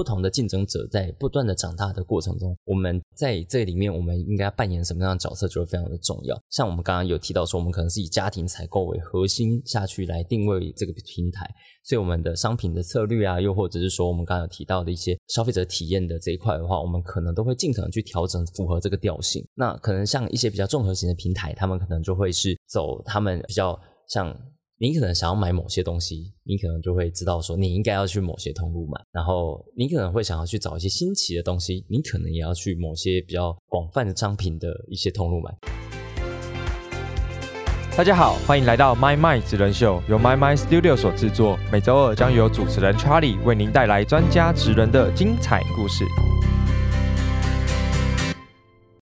不同的竞争者在不断的长大的过程中，我们在这里面我们应该扮演什么样的角色，就会非常的重要。像我们刚刚有提到说，我们可能是以家庭采购为核心下去来定位这个平台，所以我们的商品的策略啊，又或者是说我们刚刚有提到的一些消费者体验的这一块的话，我们可能都会尽可能去调整，符合这个调性。那可能像一些比较综合型的平台，他们可能就会是走他们比较像。你可能想要买某些东西，你可能就会知道说你应该要去某些通路买，然后你可能会想要去找一些新奇的东西，你可能也要去某些比较广泛的商品的一些通路买。大家好，欢迎来到 My My 职人秀，由 My My Studio 所制作，每周二将由主持人 Charlie 为您带来专家职人的精彩故事。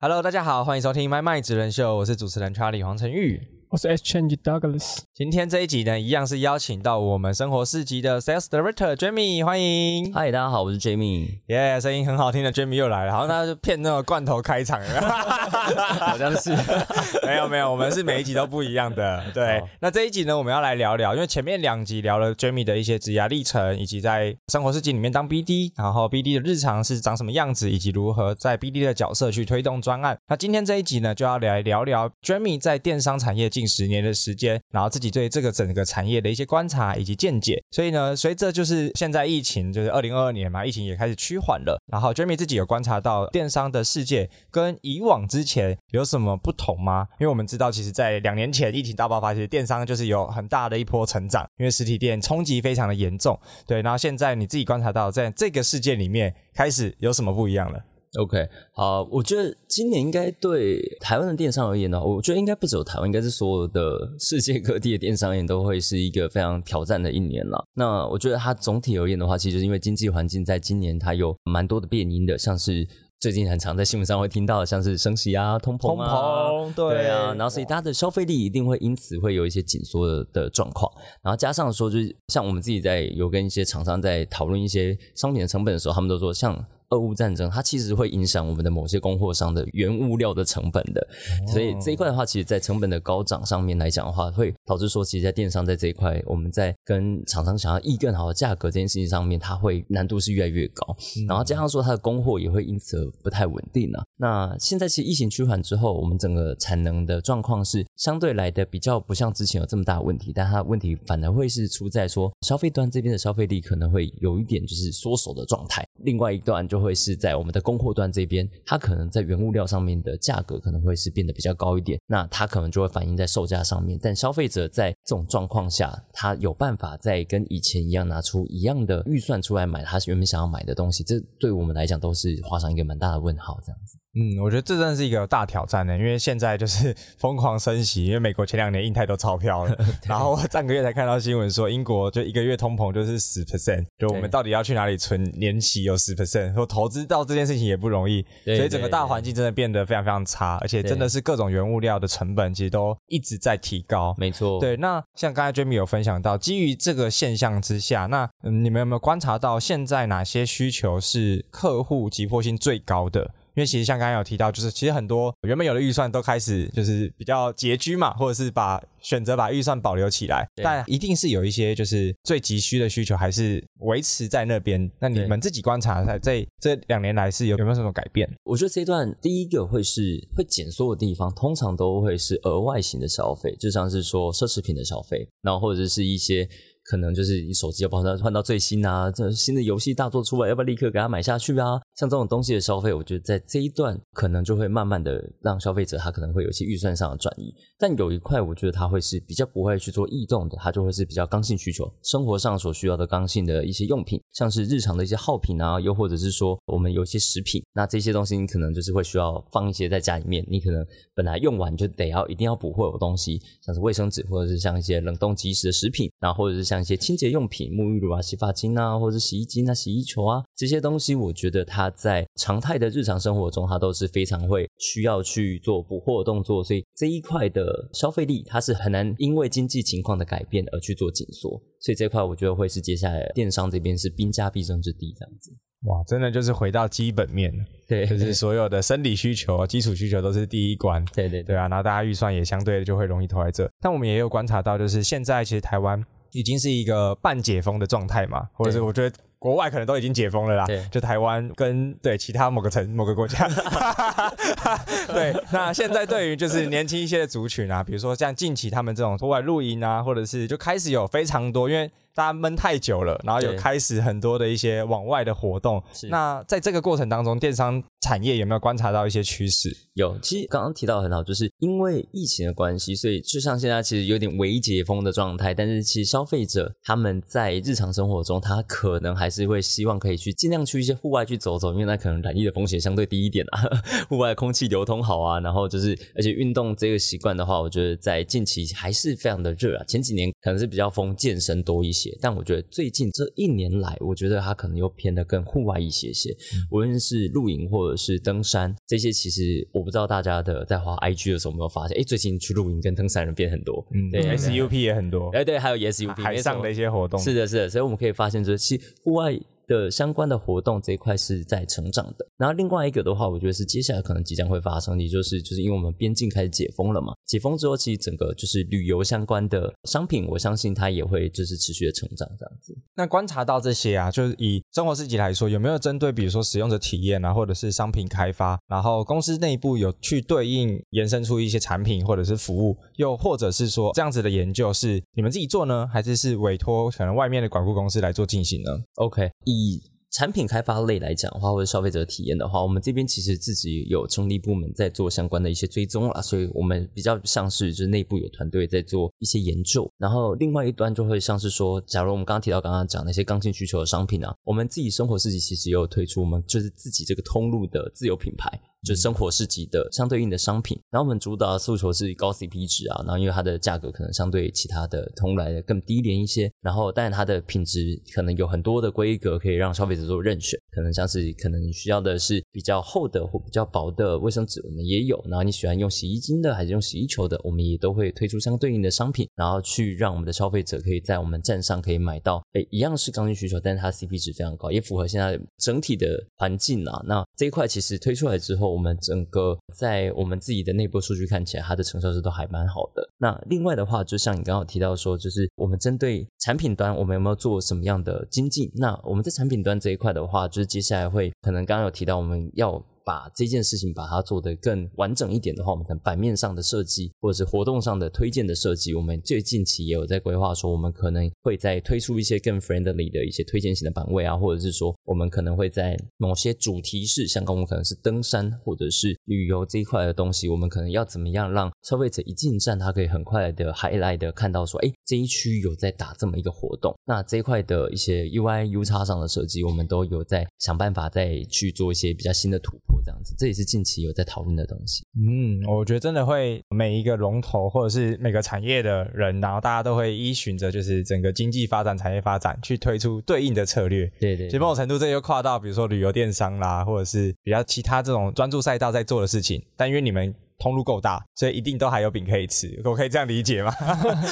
Hello，大家好，欢迎收听 My My 职人秀，我是主持人 Charlie 黄晨玉。我是 Exchange Douglas。今天这一集呢，一样是邀请到我们生活四级的 Sales Director Jamie，欢迎。嗨，大家好，我是 Jamie。耶，声音很好听的 Jamie 又来了，好像他就骗那个罐头开场，好像是。没有没有，我们是每一集都不一样的。对，那这一集呢，我们要来聊聊，因为前面两集聊了 Jamie 的一些职业历程，以及在生活四级里面当 BD，然后 BD 的日常是长什么样子，以及如何在 BD 的角色去推动专案。那今天这一集呢，就要来聊聊 Jamie 在电商产业。近十年的时间，然后自己对这个整个产业的一些观察以及见解。所以呢，随着就是现在疫情，就是二零二二年嘛，疫情也开始趋缓了。然后 Jamie 自己有观察到电商的世界跟以往之前有什么不同吗？因为我们知道，其实，在两年前疫情大爆发，其实电商就是有很大的一波成长，因为实体店冲击非常的严重。对，然后现在你自己观察到，在这个世界里面开始有什么不一样了？OK，好，我觉得今年应该对台湾的电商而言呢，我觉得应该不只有台湾，应该是所有的世界各地的电商业都会是一个非常挑战的一年了。那我觉得它总体而言的话，其实因为经济环境在今年它有蛮多的变因的，像是最近很常在新闻上会听到的，像是升息啊、通膨啊，对啊，然后所以大家的消费力一定会因此会有一些紧缩的状况，然后加上说就是像我们自己在有跟一些厂商在讨论一些商品的成本的时候，他们都说像。俄乌战争，它其实会影响我们的某些供货商的原物料的成本的，所以这一块的话，其实，在成本的高涨上面来讲的话，会导致说，其实，在电商在这一块，我们在跟厂商想要议更好的价格这件事情上面，它会难度是越来越高，然后加上说，它的供货也会因此而不太稳定了。那现在其实疫情趋缓之后，我们整个产能的状况是相对来的比较不像之前有这么大的问题，但它问题反而会是出在说，消费端这边的消费力可能会有一点就是缩手的状态，另外一段就。会是在我们的供货端这边，它可能在原物料上面的价格可能会是变得比较高一点，那它可能就会反映在售价上面。但消费者在这种状况下，他有办法在跟以前一样拿出一样的预算出来买他原本想要买的东西，这对我们来讲都是画上一个蛮大的问号，这样子。嗯，我觉得这真的是一个大挑战呢，因为现在就是 疯狂升息，因为美国前两年印太多钞票了，然后上个月才看到新闻说英国就一个月通膨就是十 percent，就我们到底要去哪里存年息有十 percent，说投资到这件事情也不容易，所以整个大环境真的变得非常非常差，而且真的是各种原物料的成本其实都一直在提高。没错，对，那像刚才 Jamie 有分享到，基于这个现象之下，那你们有没有观察到现在哪些需求是客户急迫性最高的？因为其实像刚刚有提到，就是其实很多原本有的预算都开始就是比较拮据嘛，或者是把选择把预算保留起来，但一定是有一些就是最急需的需求还是维持在那边。那你们自己观察在这这两年来是有有没有什么改变？我觉得这一段第一个会是会减缩的地方，通常都会是额外型的消费，就像是说奢侈品的消费，然后或者是一些。可能就是你手机要帮他换到最新啊，这新的游戏大作出来，要不要立刻给他买下去啊？像这种东西的消费，我觉得在这一段可能就会慢慢的让消费者他可能会有一些预算上的转移。但有一块，我觉得他会是比较不会去做异动的，他就会是比较刚性需求，生活上所需要的刚性的一些用品，像是日常的一些耗品啊，又或者是说我们有一些食品，那这些东西你可能就是会需要放一些在家里面，你可能本来用完就得要一定要补货的东西，像是卫生纸或者是像一些冷冻即食的食品，然后或者是像。一些清洁用品，沐浴乳啊、洗发精啊，或者是洗衣精啊、洗衣球啊，这些东西，我觉得它在常态的日常生活中，它都是非常会需要去做补货动作，所以这一块的消费力，它是很难因为经济情况的改变而去做紧缩，所以这块我觉得会是接下来电商这边是兵家必争之地，这样子。哇，真的就是回到基本面对，就是所有的生理需求、基础需求都是第一关，对对对。啊，然后大家预算也相对就会容易投在这，但我们也有观察到，就是现在其实台湾。已经是一个半解封的状态嘛，或者是我觉得国外可能都已经解封了啦，对。就台湾跟对其他某个城某个国家，对，那现在对于就是年轻一些的族群啊，比如说像近期他们这种户外露营啊，或者是就开始有非常多，因为大家闷太久了，然后有开始很多的一些往外的活动。是。那在这个过程当中，电商产业有没有观察到一些趋势？有，其实刚刚提到很好，就是因为疫情的关系，所以就像现在其实有点微解封的状态，但是其实消费者他们在日常生活中，他可能还是会希望可以去尽量去一些户外去走走，因为那可能染疫的风险相对低一点啊，户外空气流通好啊，然后就是而且运动这个习惯的话，我觉得在近期还是非常的热啊，前几年可能是比较疯健身多一些，但我觉得最近这一年来，我觉得它可能又偏得更户外一些些，无论是露营或者是登山，这些其实我不知道大家的在滑 IG 的时候有没有发现，哎，最近去露营跟登山人变很多，嗯，对，SUP 也很多，哎对，还有 SUP 海上的一些活动是的，是的，所以我们可以发现，就是其实户外的相关的活动这一块是在成长的。然后另外一个的话，我觉得是接下来可能即将会发生的，也就是就是因为我们边境开始解封了嘛，解封之后，其实整个就是旅游相关的商品，我相信它也会就是持续的成长这样子。那观察到这些啊，就是以生活市集来说，有没有针对比如说使用者体验啊，或者是商品开发，然后公司内部有去对应延伸出一些产品或者是服务，又或者是说这样子的研究是你们自己做呢，还是是委托可能外面的管顾公司来做进行呢？OK，以以产品开发类来讲的话，或者消费者体验的话，我们这边其实自己有成立部门在做相关的一些追踪啦，所以我们比较像是就是内部有团队在做一些研究，然后另外一端就会像是说，假如我们刚刚提到刚刚讲那些刚性需求的商品啊，我们自己生活自己其实也有推出我们就是自己这个通路的自有品牌。就是生活市集的相对应的商品，然后我们主打的诉求是高 CP 值啊，然后因为它的价格可能相对其他的通路来的更低廉一些，然后但是它的品质可能有很多的规格可以让消费者做任选，可能像是可能你需要的是比较厚的或比较薄的卫生纸，我们也有，然后你喜欢用洗衣精的还是用洗衣球的，我们也都会推出相对应的商品，然后去让我们的消费者可以在我们站上可以买到，诶，一样是刚性需求，但是它 CP 值非常高，也符合现在整体的环境啊。那这一块其实推出来之后，我们整个在我们自己的内部数据看起来，它的成效是都还蛮好的。那另外的话，就像你刚刚提到说，就是我们针对产品端，我们有没有做什么样的精进？那我们在产品端这一块的话，就是接下来会可能刚刚有提到，我们要把这件事情把它做得更完整一点的话，我们可能版面上的设计或者是活动上的推荐的设计，我们最近期也有在规划说，我们可能会再推出一些更 friendly 的一些推荐型的版位啊，或者是说我们可能会在某些主题式，像刚我们可能是登山或者是旅游这一块的东西，我们可能要怎么样让消费者一进站，他可以很快的 highlight 的看到说，哎，这一区有在打这么一个活动，那这一块的一些 UI U 叉上的设计，我们都有在想办法再去做一些比较新的突破，这样子，这也是近期有在讨论的东西。嗯，我觉得真的会每一个龙头或者是每个产业的人，然后大家都会依循着就是整个经济发展、产业发展去推出对应的策略。对对其实某种程度，这就跨到比如说旅游电商啦，或者是比较其他这种专注赛道在做的事情。但因为你们通路够大，所以一定都还有饼可以吃。我可以这样理解吗？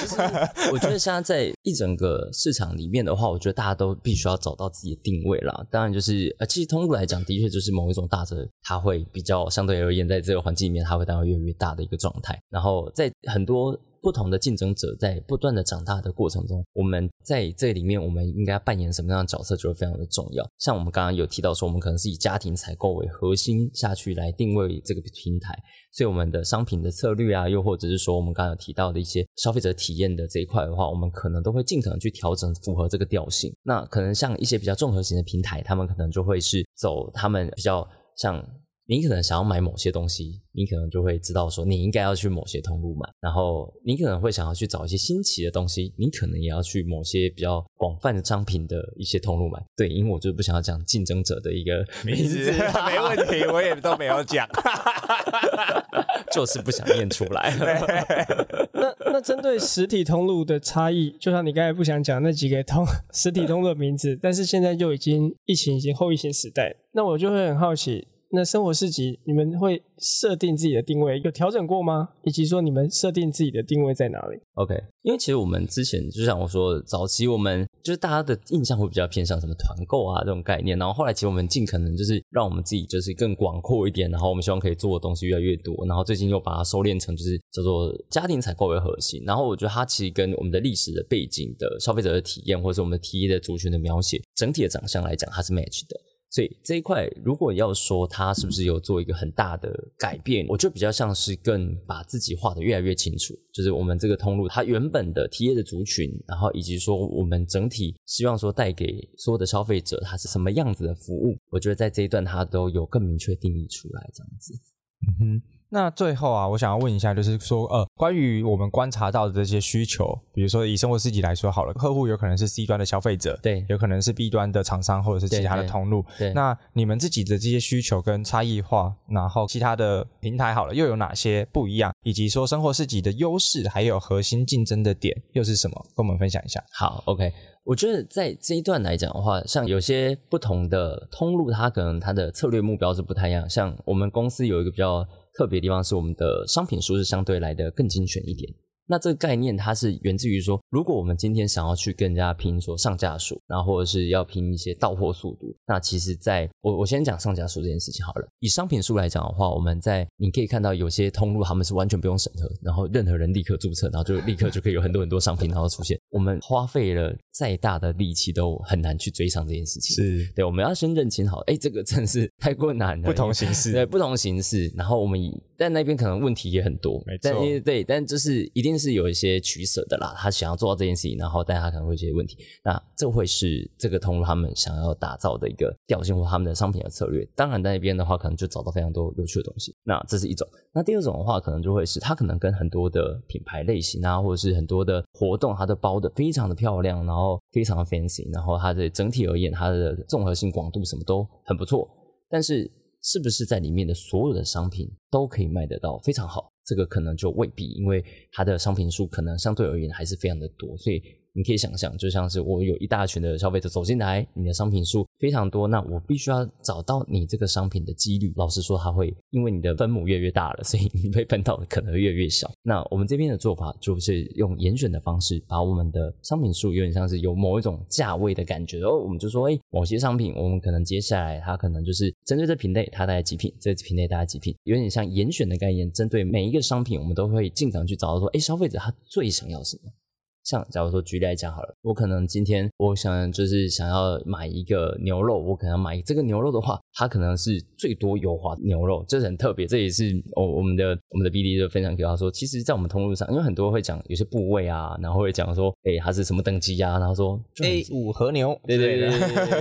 我觉得现在在一整个市场里面的话，我觉得大家都必须要找到自己的定位啦。当然，就是呃，其实通路来讲，的确就是某一种大者，它会比较相对而言，在这个环境里面，它会当然越来越大的一个状态。然后在很多不同的竞争者在不断的长大的过程中，我们在这里面，我们应该扮演什么样的角色，就会非常的重要。像我们刚刚有提到说，我们可能是以家庭采购为核心下去来定位这个平台，所以我们的商品的策略啊，又或者是说我们刚刚有提到的一些消费者体验的这一块的话，我们可能都会尽可能去调整，符合这个调性。那可能像一些比较综合型的平台，他们可能就会是走他们比较像。你可能想要买某些东西，你可能就会知道说你应该要去某些通路买，然后你可能会想要去找一些新奇的东西，你可能也要去某些比较广泛的商品的一些通路买。对，因为我就不想要讲竞争者的一个 名字，没问题，我也都没有讲。就是不想念出来。那那针对实体通路的差异，就像你刚才不想讲那几个通实体通路的名字，但是现在就已经疫情已经后疫情时代，那我就会很好奇，那生活市集你们会设定自己的定位，有调整过吗？以及说你们设定自己的定位在哪里？OK，因为其实我们之前就像我说，早期我们就是大家的印象会比较偏向什么团购啊这种概念，然后后来其实我们尽可能就是让我们自己就是更广阔一点，然后我们希望可以做的东西越来越多，然后最近又把它收敛成就是叫做家庭采购为核心，然后我觉得它其实跟我们的历史的背景的消费者的体验，或者是我们的 T 的族群的描写，整体的长相来讲，它是 match 的。所以这一块，如果要说它是不是有做一个很大的改变，我觉得比较像是更把自己画的越来越清楚，就是我们这个通路它原本的 T A 的族群，然后以及说我们整体希望说带给所有的消费者它是什么样子的服务，我觉得在这一段它都有更明确定义出来，这样子。嗯哼，那最后啊，我想要问一下，就是说，呃，关于我们观察到的这些需求，比如说以生活市集来说好了，客户有可能是 C 端的消费者，对有可能是 B 端的厂商或者是其他的通路。对那你们自己的这些需求跟差异化，然后其他的平台好了，又有哪些不一样？以及说生活市集的优势，还有核心竞争的点又是什么？跟我们分享一下。好，OK，我觉得在这一段来讲的话，像有些不同的通路，它可能它的策略目标是不太一样。像我们公司有一个比较特别地方，是我们的商品数是相对来的更精选一点。那这个概念它是源自于说，如果我们今天想要去跟人家拼说上架数，然后或者是要拼一些到货速度，那其实在我我先讲上架数这件事情好了。以商品数来讲的话，我们在你可以看到有些通路他们是完全不用审核，然后任何人立刻注册，然后就立刻就可以有很多很多商品然后出现。我们花费了再大的力气都很难去追上这件事情。是对，我们要先认清好，哎，这个真是太过难了。不同形式对，不同形式。然后我们以但那边可能问题也很多，没错但对，但就是一定是有一些取舍的啦。他想要做到这件事情，然后但他可能会有些问题，那这会是这个通路他们想要打造的一个调性或他们的商品的策略。当然，在那边的话，可能就找到非常多有趣的东西。那这是一种。那第二种的话，可能就会是他可能跟很多的品牌类型啊，或者是很多的活动，它都包的非常的漂亮，然后非常的 fancy，然后它的整体而言，它的综合性、广度什么都很不错。但是是不是在里面的所有的商品都可以卖得到非常好？这个可能就未必，因为它的商品数可能相对而言还是非常的多，所以你可以想象，就像是我有一大群的消费者走进来，你的商品数非常多，那我必须要找到你这个商品的几率。老实说，它会因为你的分母越越大了，所以你被分到的可能越越小。那我们这边的做法就是用严选的方式，把我们的商品数有点像是有某一种价位的感觉，然后我们就说，哎，某些商品我们可能接下来它可能就是针对这品类，它大概几品，这品类大概几品，有点像严选的概念，针对每一个商品，我们都会尽可能去找到说，哎，消费者他最想要什么。像，假如说举例来讲好了，我可能今天我想就是想要买一个牛肉，我可能买这个牛肉的话，它可能是最多油滑牛肉，这是很特别，这也是我我们的我们的 BD 就分享给他说，其实在我们通路上，因为很多会讲有些部位啊，然后会讲说，哎，它是什么等级啊，然后说 A 五和牛，对对对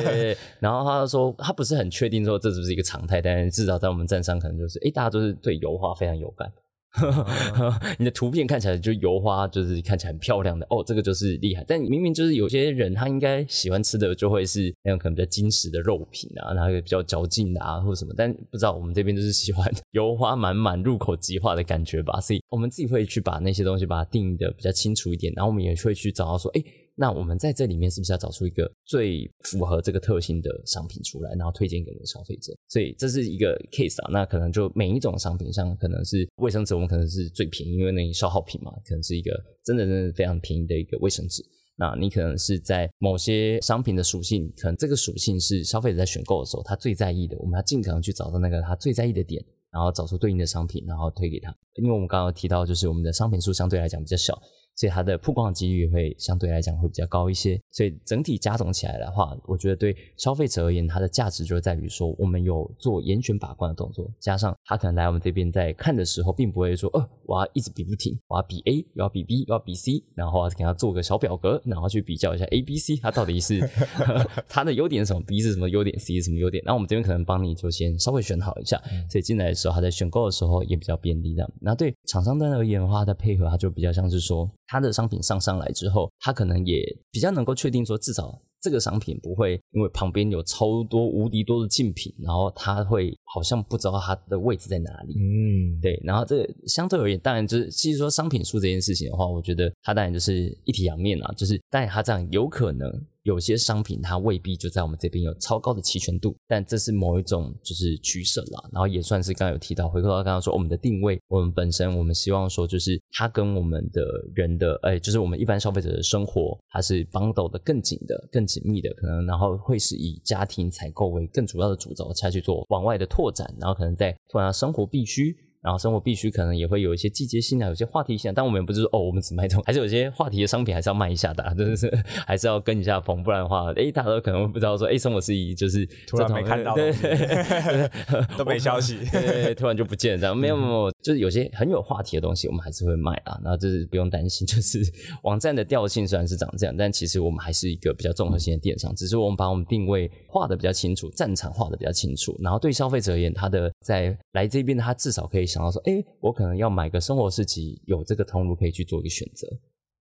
对，然后他说他不是很确定说这是不是一个常态，但至少在我们站上可能就是，哎，大家都是对油画非常有感。你的图片看起来就油花，就是看起来很漂亮的哦，这个就是厉害。但明明就是有些人他应该喜欢吃的就会是那种可能比较精实的肉品啊，然后比较嚼劲的啊或者什么，但不知道我们这边就是喜欢油花满满、入口即化的感觉吧，所以我们自己会去把那些东西把它定义的比较清楚一点，然后我们也会去找到说，哎。那我们在这里面是不是要找出一个最符合这个特性的商品出来，然后推荐给我们的消费者？所以这是一个 case 啊。那可能就每一种商品，像可能是卫生纸，我们可能是最便宜，因为那消耗品嘛，可能是一个真的真的非常便宜的一个卫生纸。那你可能是在某些商品的属性，可能这个属性是消费者在选购的时候他最在意的，我们要尽可能去找到那个他最在意的点，然后找出对应的商品，然后推给他。因为我们刚刚提到，就是我们的商品数相对来讲比较小。所以它的曝光的几率会相对来讲会比较高一些，所以整体加总起来的话，我觉得对消费者而言，它的价值就在于说，我们有做严选把关的动作，加上他可能来我们这边在看的时候，并不会说，呃，我要一直比不停，我要比 A，我要比 B，我要比 C，然后给他做个小表格，然后去比较一下 A、B、C，它到底是 它的优点是什么，B 是什么优点，C 是什么优点，然后我们这边可能帮你就先稍微选好一下，所以进来的时候，他在选购的时候也比较便利这样。那对厂商端而言的话，它配合它就比较像是说，它的商品上上来之后，他可能也比较能够确定说，至少这个商品不会因为旁边有超多无敌多的竞品，然后他会好像不知道它的位置在哪里。嗯，对，然后这个相对而言，当然就是其实说商品数这件事情的话，我觉得它当然就是一体两面啊，就是当然它这样有可能有些商品它未必就在我们这边有超高的齐全度，但这是某一种就是取舍啦。然后也算是刚刚有提到，回归到刚刚说我们的定位，我们本身我们希望说就是它跟我们的人的，哎，就是我们一般消费者的生活，它是 bundle 的更紧的、更紧密的，可能然后会是以家庭采购为更主要的主轴才去做往外的拓展，然后可能在拓展生活必须。然后生活必须可能也会有一些季节性啊，有些话题性，但我们不是说哦，我们只卖这种，还是有些话题的商品还是要卖一下的，真的是 还是要跟一下风，不然的话，哎，大家都可能会不知道说，哎，生活是以就是突然没看到，对，都没消息，对，突然就不见了，这样没有没有，就是有些很有话题的东西，我们还是会卖啊，然后这是不用担心，就是网站的调性虽然是长这样，但其实我们还是一个比较综合性的电商，只是我们把我们定位画的比较清楚，战场画的比较清楚，然后对消费者而言，他的在来这边，他至少可以想到说，哎，我。可能要买个生活市集，有这个通路可以去做一个选择。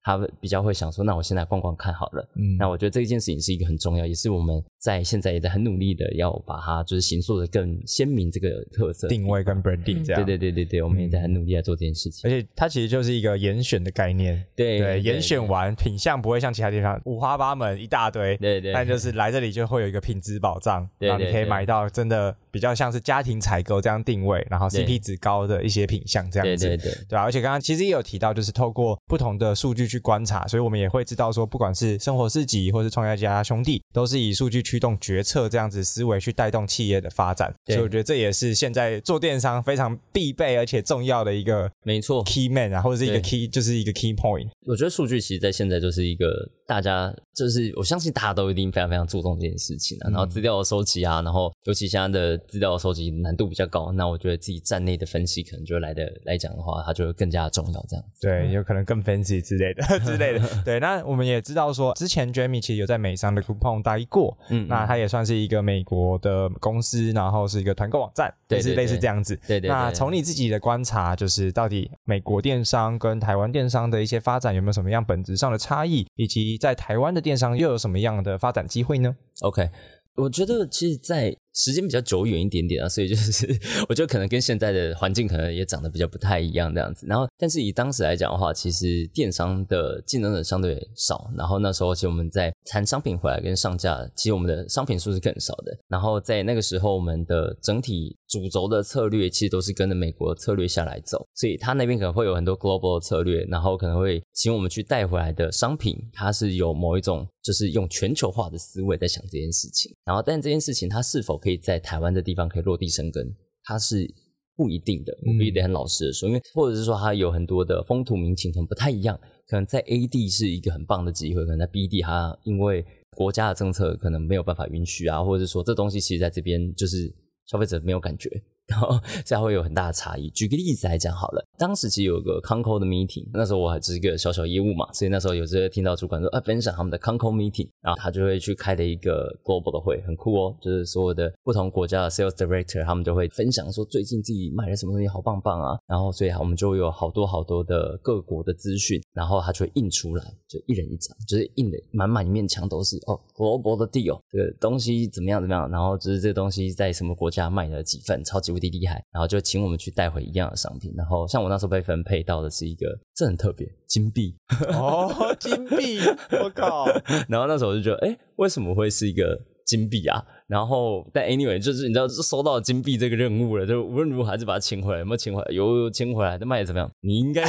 他比较会想说，那我现在逛逛看好了。嗯，那我觉得这一件事情是一个很重要，也是我们在现在也在很努力的要把它就是形塑的更鲜明这个特色定位跟 branding 这样。对对对对对，我们也在很努力在做这件事情。而且它其实就是一个严选的概念。对对，严选完品相不会像其他地方五花八门一大堆。对对。但就是来这里就会有一个品质保障，然后你可以买到真的比较像是家庭采购这样定位，然后 CP 值高的一些品相这样子。对对对。对啊，而且刚刚其实也有提到，就是透过不同的数据去观察，所以我。我们也会知道说，不管是生活四级或是创业家兄弟，都是以数据驱动决策这样子思维去带动企业的发展。所以我觉得这也是现在做电商非常必备而且重要的一个，没错，key man 啊，或者是一个 key，就是一个 key point。我觉得数据其实在现在就是一个大家，就是我相信大家都一定非常非常注重这件事情啊。然后资料的收集啊，然后尤其现在的资料收集难度比较高，那我觉得自己站内的分析可能就来的来讲的话，它就会更加重要。这样子，对，有可能更分析之类的 之类的。对，那我们也知道说，之前 Jamie 其实有在美商的 Coupon 待过，嗯，那他也算是一个美国的公司，然后是一个团购网站，对，是类似这样子。对对。那从你自己的观察，就是到底美国电商跟台湾电商的一些发展有没有什么样本质上的差异，以及在台湾的电商又有什么样的发展机会呢？OK，我觉得其实，在时间比较久远一点点啊，所以就是 我觉得可能跟现在的环境可能也长得比较不太一样这样子。然后，但是以当时来讲的话，其实电商的竞争者相对少。然后那时候其实我们在谈商品回来跟上架，其实我们的商品数是更少的。然后在那个时候，我们的整体主轴的策略其实都是跟着美国策略下来走，所以他那边可能会有很多 global 策略，然后可能会请我们去带回来的商品，它是有某一种就是用全球化的思维在想这件事情。然后，但这件事情它是否可以在台湾的地方可以落地生根，它是不一定的。我必须得很老实的说，因为或者是说它有很多的风土民情可能不太一样。可能在 A 地是一个很棒的机会，可能在 B 地它因为国家的政策可能没有办法允许啊，或者是说这东西其实在这边就是消费者没有感觉。然后 这样会有很大的差异。举个例子来讲好了，当时其实有个 Conco 的 meeting，那时候我还只是一个小小业务嘛，所以那时候有时候听到主管说啊分享他们的 Conco meeting，然后他就会去开的一个 global 的会，很酷哦，就是所有的不同国家的 sales director 他们就会分享说最近自己买了什么东西好棒棒啊，然后所以我们就有好多好多的各国的资讯，然后他就会印出来，就一人一张，就是印的满满一面墙都是哦 global 的 deal，这个东西怎么样怎么样，然后就是这东西在什么国家卖了几份，超级无敌厉害，然后。就请我们去带回一样的商品，然后像我那时候被分配到的是一个，这很特别，金币哦，金币，我靠！然后那时候我就觉得，哎，为什么会是一个金币啊？然后，但 anyway，就是你知道，收到金币这个任务了，就无论如何还是把它请回来。有没有请回来？有请回来，那卖的怎么样？你应该，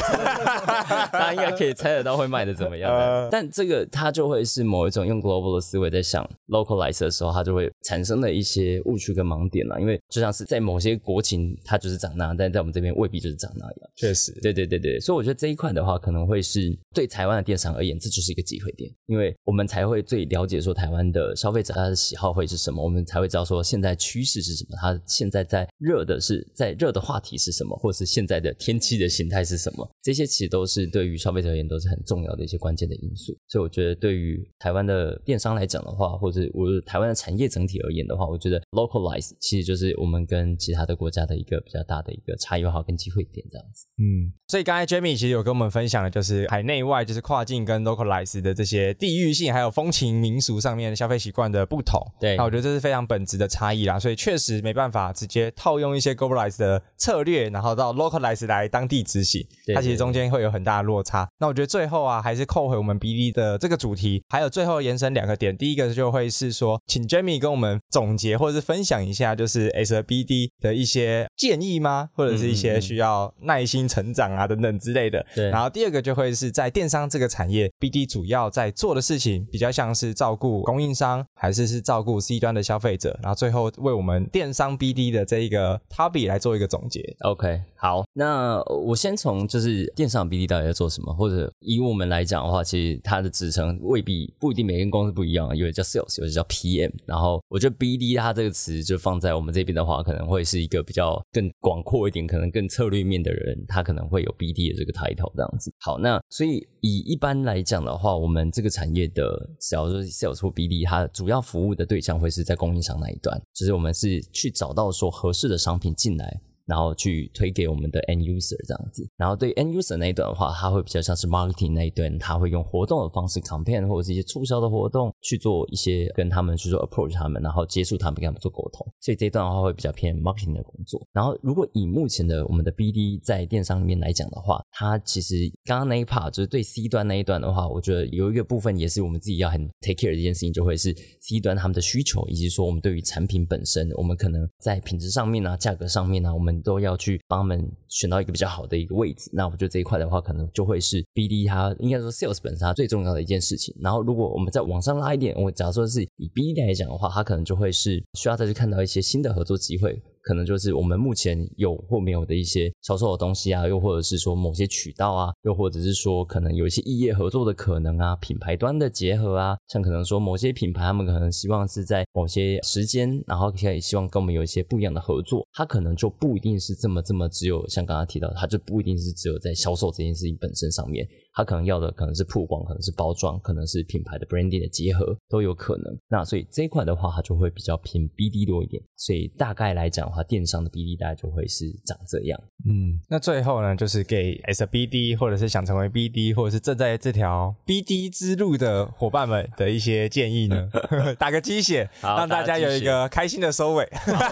大家应该可以猜得到会卖的怎么样。但这个它就会是某一种用 global 的思维在想 localize 的时候，它就会产生了一些误区跟盲点了。因为就像是在某些国情，它就是长那样，但在我们这边未必就是长那样。确实，对对对对。所以我觉得这一块的话，可能会是对台湾的电商而言，这就是一个机会点，因为我们才会最了解说台湾的消费者他的喜好会是什么，我我们才会知道说。现在趋势是什么？它现在在热的是在热的话题是什么？或者是现在的天气的形态是什么？这些其实都是对于消费者而言都是很重要的一些关键的因素。所以我觉得，对于台湾的电商来讲的话，或者我台湾的产业整体而言的话，我觉得 localize 其实就是我们跟其他的国家的一个比较大的一个差异化跟机会点这样子。嗯，所以刚才 Jamie 其实有跟我们分享的就是海内外，就是跨境跟 localize 的这些地域性还有风情民俗上面的消费习惯的不同。对，那我觉得这是非常本质的差异啦，所以确实没办法直接套用一些 globalize 的策略，然后到 localize 来当地执行，对它其实中间会有很大的落差。那我觉得最后啊，还是扣回我们 BD 的这个主题，还有最后延伸两个点，第一个就会是说，请 Jamie 跟我们总结或者是分享一下，就是 S 和 BD 的一些建议吗？或者是一些需要耐心成长啊等等之类的。对然后第二个就会是在电商这个产业，BD 主要在做的事情比较像是照顾供应商，还是是照顾 C 端的消费者？然后最后为我们电商 BD 的这一个呃，他比来做一个总结。OK，好，那我先从就是电商 BD 到底在做什么，或者以我们来讲的话，其实它的职称未必不一定每间公司不一样，有的叫 Sales，有的叫 PM。然后我觉得 BD 它这个词就放在我们这边的话，可能会是一个比较更广阔一点，可能更策略面的人，他可能会有 BD 的这个 title 这样子。好，那所以以一般来讲的话，我们这个产业的只要是 Sales 或 BD，它主要服务的对象会是在供应商那一端，就是我们是去找到说合适的商品进来。然后去推给我们的 end user 这样子，然后对 end user 那一段的话，它会比较像是 marketing 那一段，它会用活动的方式 campaign 或者是一些促销的活动去做一些跟他们去做 approach 他们，然后接触他们，跟他们做沟通。所以这一段的话会比较偏 marketing 的工作。然后如果以目前的我们的 BD 在电商里面来讲的话，它其实刚刚那一 part 就是对 C 端那一段的话，我觉得有一个部分也是我们自己要很 take care 的一件事情，就会是 C 端他们的需求，以及说我们对于产品本身，我们可能在品质上面啊、价格上面啊，我们都要去帮他们选到一个比较好的一个位置。那我觉得这一块的话，可能就会是 BD 它应该说 sales 本身它最重要的一件事情。然后如果我们再往上拉一点，我假如说是以 BD 来讲的话，它可能就会是需要再去看到一些新的合作机会。可能就是我们目前有或没有的一些销售的东西啊，又或者是说某些渠道啊，又或者是说可能有一些异业合作的可能啊，品牌端的结合啊，像可能说某些品牌他们可能希望是在某些时间，然后可以希望跟我们有一些不一样的合作，它可能就不一定是这么这么只有像刚刚提到，它就不一定是只有在销售这件事情本身上面。它可能要的可能是曝光，可能是包装，可能是品牌的 branding 的结合都有可能。那所以这一块的话，它就会比较偏 BD 多一点。所以大概来讲的话，电商的 BD 大概就会是长这样。嗯，那最后呢，就是给 S B D 或者是想成为 B D 或者是正在这条 B D 之路的伙伴们的一些建议呢，打个鸡血，让大家有一个开心的收尾。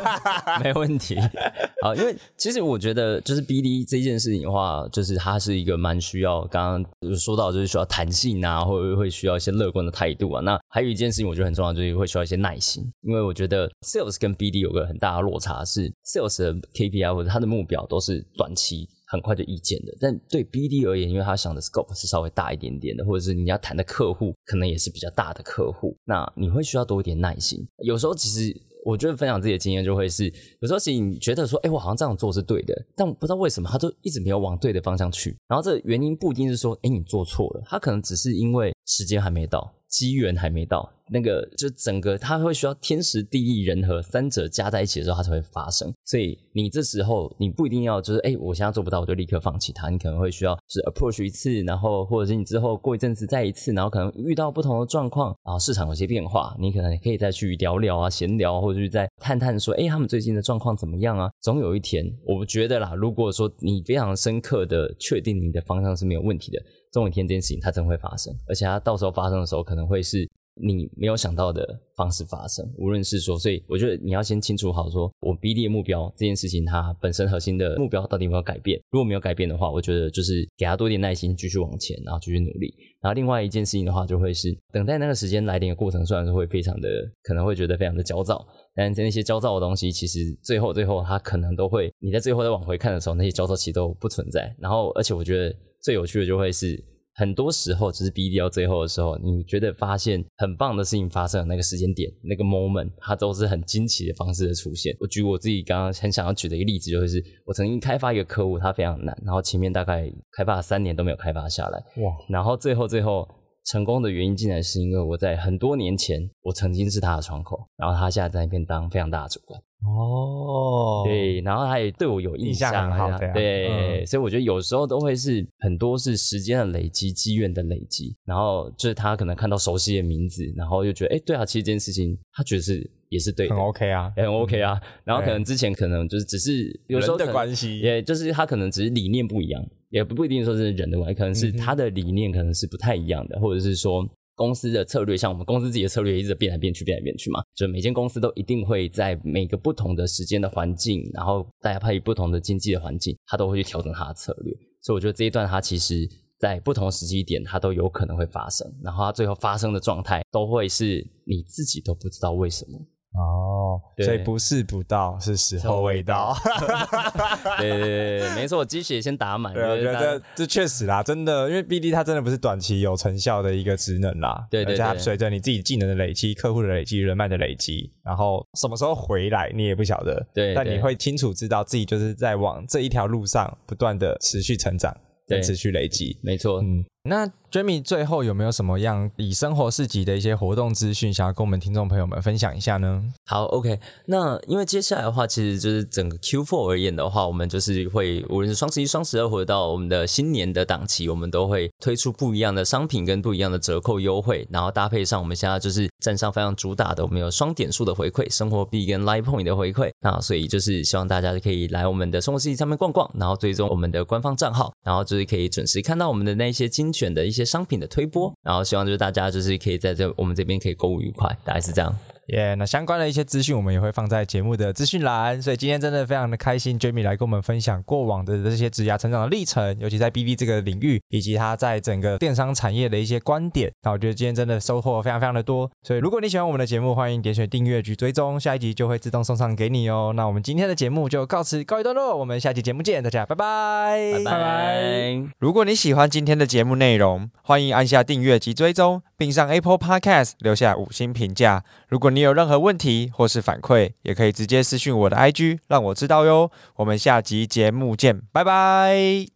没问题。好，因为其实我觉得就是 BD 这件事情的话，就是它是一个蛮需要，刚刚就说到就是需要弹性啊，或者会需要一些乐观的态度啊。那还有一件事情我觉得很重要，就是会需要一些耐心，因为我觉得 Sales 跟 BD 有个很大的落差，是 Sales 的 KPI 或者他的目标都是短期。很快就意见的，但对 BD 而言，因为他想的 scope 是稍微大一点点的，或者是你要谈的客户可能也是比较大的客户，那你会需要多一点耐心。有时候其实我觉得分享自己的经验就会是，有时候其实你觉得说，哎，我好像这样做是对的，但不知道为什么他都一直没有往对的方向去。然后这原因不一定是说，哎，你做错了，他可能只是因为时间还没到，机缘还没到，那个就整个它会需要天时地利人和三者加在一起的时候，它才会发生。所以你这时候你不一定要就是哎，我现在做不到，我就立刻放弃它。你可能会需要是 approach 一次，然后或者是你之后过一阵子再一次，然后可能遇到不同的状况，然后市场有些变化，你可能可以再去聊聊啊，闲聊，或者是再探探说，哎，他们最近的状况怎么样啊？总有一天，我觉得啦，如果说你非常深刻的确定你的方向是没有问题的。总有一天这件事情它真会发生，而且它到时候发生的时候，可能会是你没有想到的方式发生。无论是说，所以我觉得你要先清楚好，说我 BD 的目标这件事情，它本身核心的目标到底有没有改变？如果没有改变的话，我觉得就是给他多点耐心，继续往前，然后继续努力。然后另外一件事情的话，就会是等待那个时间来临的过程，虽然说会非常的可能会觉得非常的焦躁，但是那些焦躁的东西，其实最后最后它可能都会，你在最后再往回看的时候，那些焦躁其实都不存在。然后而且我觉得。最有趣的就会是，很多时候只是 BD 到最后的时候，你觉得发现很棒的事情发生的那个时间点，那个 moment，它都是很惊奇的方式的出现。我举我自己刚刚很想要举的一个例子，就是我曾经开发一个客户，他非常难，然后前面大概开发了三年都没有开发下来，哇，然后最后最后成功的原因，竟然是因为我在很多年前，我曾经是他的窗口，然后他现在在那边当非常大的主管。哦，对，然后他也对我有印印象对，嗯。所以我觉得有时候都会是很多是时间的累积、机缘的累积，然后就是他可能看到熟悉的名字，然后又觉得，哎，对啊，其实这件事情他觉得是也是对的很，OK 啊，也很 OK 啊。然后可能之前可能就是只是有时候人的关系也就是他可能只是理念不一样，也不不一定说是人的关系，可能是他的理念可能是不太一样的，或者是说公司的策略，像我们公司自己的策略一直变来变去，变来变去嘛，就每间公司都一定会在每个不同的时间的环境，然后大家配不同的经济的环境，它都会去调整它的策略。所以我觉得这一段它其实在不同的时机点，它都有可能会发生，然后它最后发生的状态都会是你自己都不知道为什么。哦，所以不是不到，是时候未到。对对对对，没错，鸡血先打满。对，我觉得这这确实啦，真的，因为 BD 它真的不是短期有成效的一个职能啦，对对而且它对随着你自己技能的累积、客户的累积、人脉的累积，然后什么时候回来你也不晓得，对对但你会清楚知道自己就是在往这一条路上不断的持续成长，跟对持续累积。没错，嗯，那 Jamie 最后有没有什么样以生活市集的一些活动资讯，想要跟我们听众朋友们分享一下呢？好，OK。那因为接下来的话，其实就是整个 Q4 而言的话，我们就是会无论是双十一、双十二，或者到我们的新年的档期，我们都会推出不一样的商品跟不一样的折扣优惠，然后搭配上我们现在就是站上非常主打的，我们有双点数的回馈、生活币跟 Live Point 的回馈。那所以就是希望大家可以来我们的生活市集上面逛逛，然后追踪我们的官方账号，然后就是可以准时看到我们的那些精选的一些商品的推播，然后希望就是大家就是可以在这我们这边可以购物愉快，大概是这样。耶那相关的一些资讯我们也会放在节目的资讯栏，所以今天真的非常的开心，Jamie 来跟我们分享过往的这些职涯成长的历程，尤其在 BB 这个领域，以及他在整个电商产业的一些观点。那我觉得今天真的收获非常非常的多，所以如果你喜欢我们的节目，欢迎点选订阅及追踪，下一集就会自动送上给你哦。那我们今天的节目就告辞告一段落，我们下期节目见，大家拜拜，拜拜。如果你喜欢今天的节目内容，欢迎按下订阅及追踪，并上 Apple Podcast 留下五星评价。如果你有任何问题或是反馈，也可以直接私讯我的 IG，让我知道哟。我们下集节目见，拜拜。